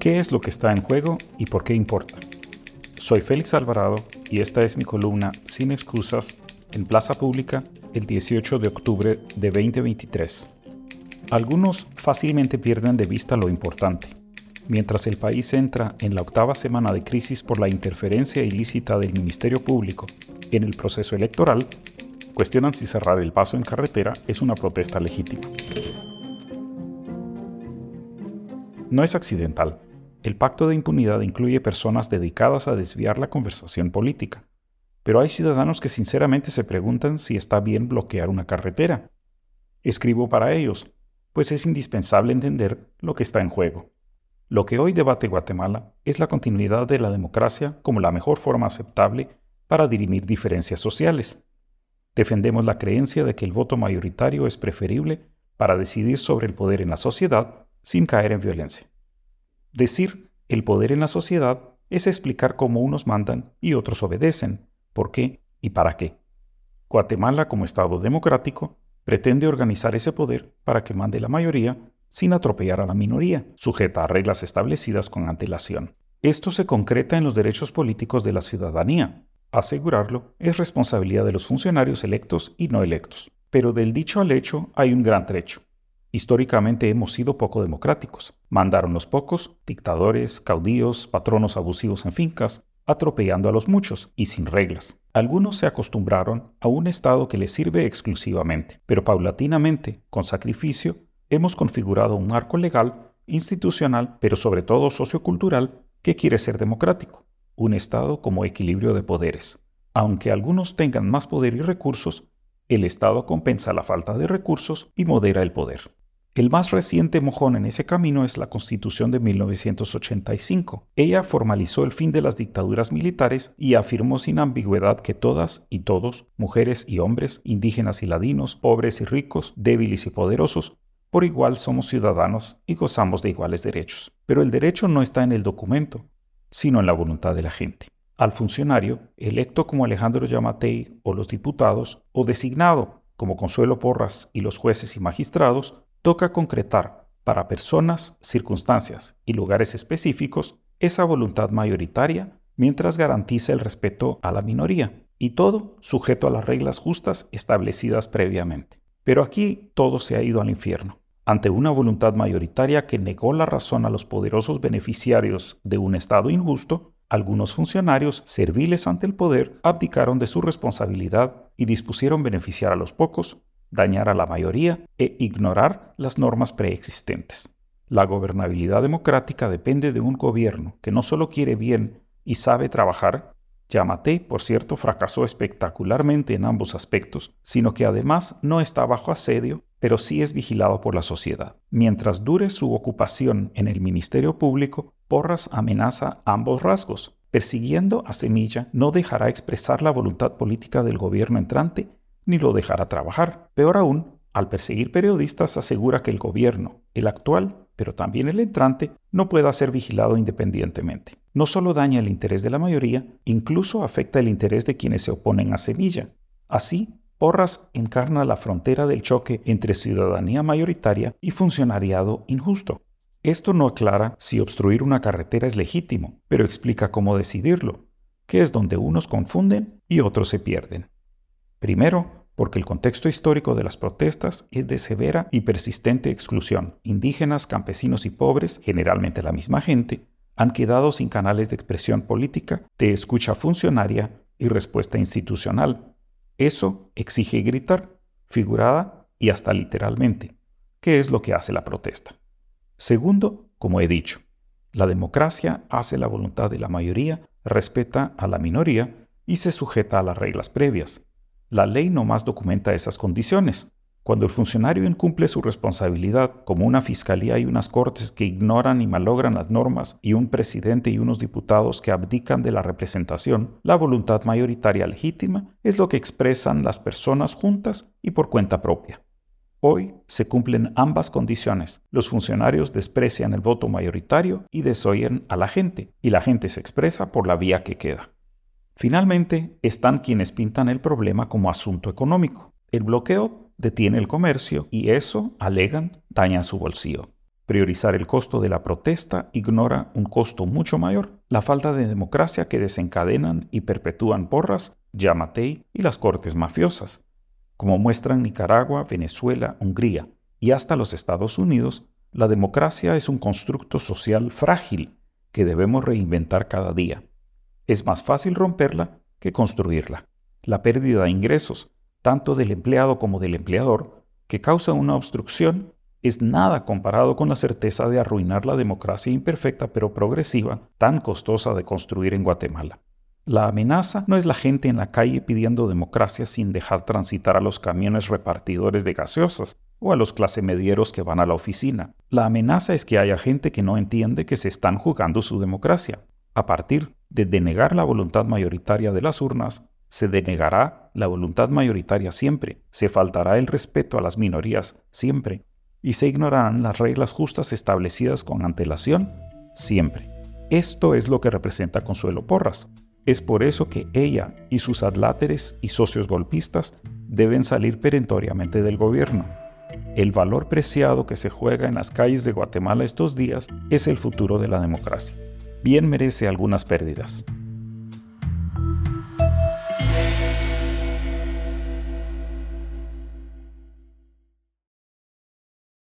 ¿Qué es lo que está en juego y por qué importa? Soy Félix Alvarado y esta es mi columna Sin excusas en Plaza Pública el 18 de octubre de 2023. Algunos fácilmente pierden de vista lo importante. Mientras el país entra en la octava semana de crisis por la interferencia ilícita del Ministerio Público en el proceso electoral, cuestionan si cerrar el paso en carretera es una protesta legítima. No es accidental. El pacto de impunidad incluye personas dedicadas a desviar la conversación política. Pero hay ciudadanos que sinceramente se preguntan si está bien bloquear una carretera. Escribo para ellos, pues es indispensable entender lo que está en juego. Lo que hoy debate Guatemala es la continuidad de la democracia como la mejor forma aceptable para dirimir diferencias sociales. Defendemos la creencia de que el voto mayoritario es preferible para decidir sobre el poder en la sociedad sin caer en violencia. Decir el poder en la sociedad es explicar cómo unos mandan y otros obedecen, por qué y para qué. Guatemala, como Estado democrático, pretende organizar ese poder para que mande la mayoría sin atropellar a la minoría, sujeta a reglas establecidas con antelación. Esto se concreta en los derechos políticos de la ciudadanía. Asegurarlo es responsabilidad de los funcionarios electos y no electos. Pero del dicho al hecho hay un gran trecho. Históricamente hemos sido poco democráticos. Mandaron los pocos, dictadores, caudillos, patronos abusivos en fincas, atropellando a los muchos y sin reglas. Algunos se acostumbraron a un Estado que les sirve exclusivamente, pero paulatinamente, con sacrificio, hemos configurado un marco legal, institucional, pero sobre todo sociocultural, que quiere ser democrático, un Estado como equilibrio de poderes. Aunque algunos tengan más poder y recursos, el Estado compensa la falta de recursos y modera el poder. El más reciente mojón en ese camino es la Constitución de 1985. Ella formalizó el fin de las dictaduras militares y afirmó sin ambigüedad que todas y todos, mujeres y hombres, indígenas y ladinos, pobres y ricos, débiles y poderosos, por igual somos ciudadanos y gozamos de iguales derechos. Pero el derecho no está en el documento, sino en la voluntad de la gente. Al funcionario, electo como Alejandro Yamatei o los diputados, o designado como Consuelo Porras y los jueces y magistrados, toca concretar para personas, circunstancias y lugares específicos esa voluntad mayoritaria mientras garantiza el respeto a la minoría, y todo sujeto a las reglas justas establecidas previamente. Pero aquí todo se ha ido al infierno. Ante una voluntad mayoritaria que negó la razón a los poderosos beneficiarios de un Estado injusto, algunos funcionarios, serviles ante el poder, abdicaron de su responsabilidad y dispusieron beneficiar a los pocos dañar a la mayoría e ignorar las normas preexistentes. La gobernabilidad democrática depende de un gobierno que no solo quiere bien y sabe trabajar, Yamate, por cierto, fracasó espectacularmente en ambos aspectos, sino que además no está bajo asedio, pero sí es vigilado por la sociedad. Mientras dure su ocupación en el Ministerio Público, Porras amenaza ambos rasgos. Persiguiendo a Semilla, no dejará expresar la voluntad política del gobierno entrante ni lo dejará trabajar. Peor aún, al perseguir periodistas asegura que el gobierno, el actual, pero también el entrante, no pueda ser vigilado independientemente. No solo daña el interés de la mayoría, incluso afecta el interés de quienes se oponen a Semilla. Así, Porras encarna la frontera del choque entre ciudadanía mayoritaria y funcionariado injusto. Esto no aclara si obstruir una carretera es legítimo, pero explica cómo decidirlo, que es donde unos confunden y otros se pierden. Primero, porque el contexto histórico de las protestas es de severa y persistente exclusión. Indígenas, campesinos y pobres, generalmente la misma gente, han quedado sin canales de expresión política, de escucha funcionaria y respuesta institucional. Eso exige gritar, figurada y hasta literalmente, que es lo que hace la protesta. Segundo, como he dicho, la democracia hace la voluntad de la mayoría, respeta a la minoría y se sujeta a las reglas previas. La ley no más documenta esas condiciones. Cuando el funcionario incumple su responsabilidad, como una fiscalía y unas cortes que ignoran y malogran las normas, y un presidente y unos diputados que abdican de la representación, la voluntad mayoritaria legítima es lo que expresan las personas juntas y por cuenta propia. Hoy se cumplen ambas condiciones. Los funcionarios desprecian el voto mayoritario y desoyen a la gente, y la gente se expresa por la vía que queda. Finalmente, están quienes pintan el problema como asunto económico. El bloqueo detiene el comercio y eso, alegan, daña su bolsillo. Priorizar el costo de la protesta ignora un costo mucho mayor, la falta de democracia que desencadenan y perpetúan Porras, Yamatei y las cortes mafiosas. Como muestran Nicaragua, Venezuela, Hungría y hasta los Estados Unidos, la democracia es un constructo social frágil que debemos reinventar cada día. Es más fácil romperla que construirla. La pérdida de ingresos, tanto del empleado como del empleador, que causa una obstrucción, es nada comparado con la certeza de arruinar la democracia imperfecta pero progresiva, tan costosa de construir en Guatemala. La amenaza no es la gente en la calle pidiendo democracia sin dejar transitar a los camiones repartidores de gaseosas o a los clase medieros que van a la oficina. La amenaza es que haya gente que no entiende que se están jugando su democracia. A partir de denegar la voluntad mayoritaria de las urnas, se denegará la voluntad mayoritaria siempre, se faltará el respeto a las minorías siempre, y se ignorarán las reglas justas establecidas con antelación siempre. Esto es lo que representa Consuelo Porras. Es por eso que ella y sus adláteres y socios golpistas deben salir perentoriamente del gobierno. El valor preciado que se juega en las calles de Guatemala estos días es el futuro de la democracia. Bien merece algunas pérdidas.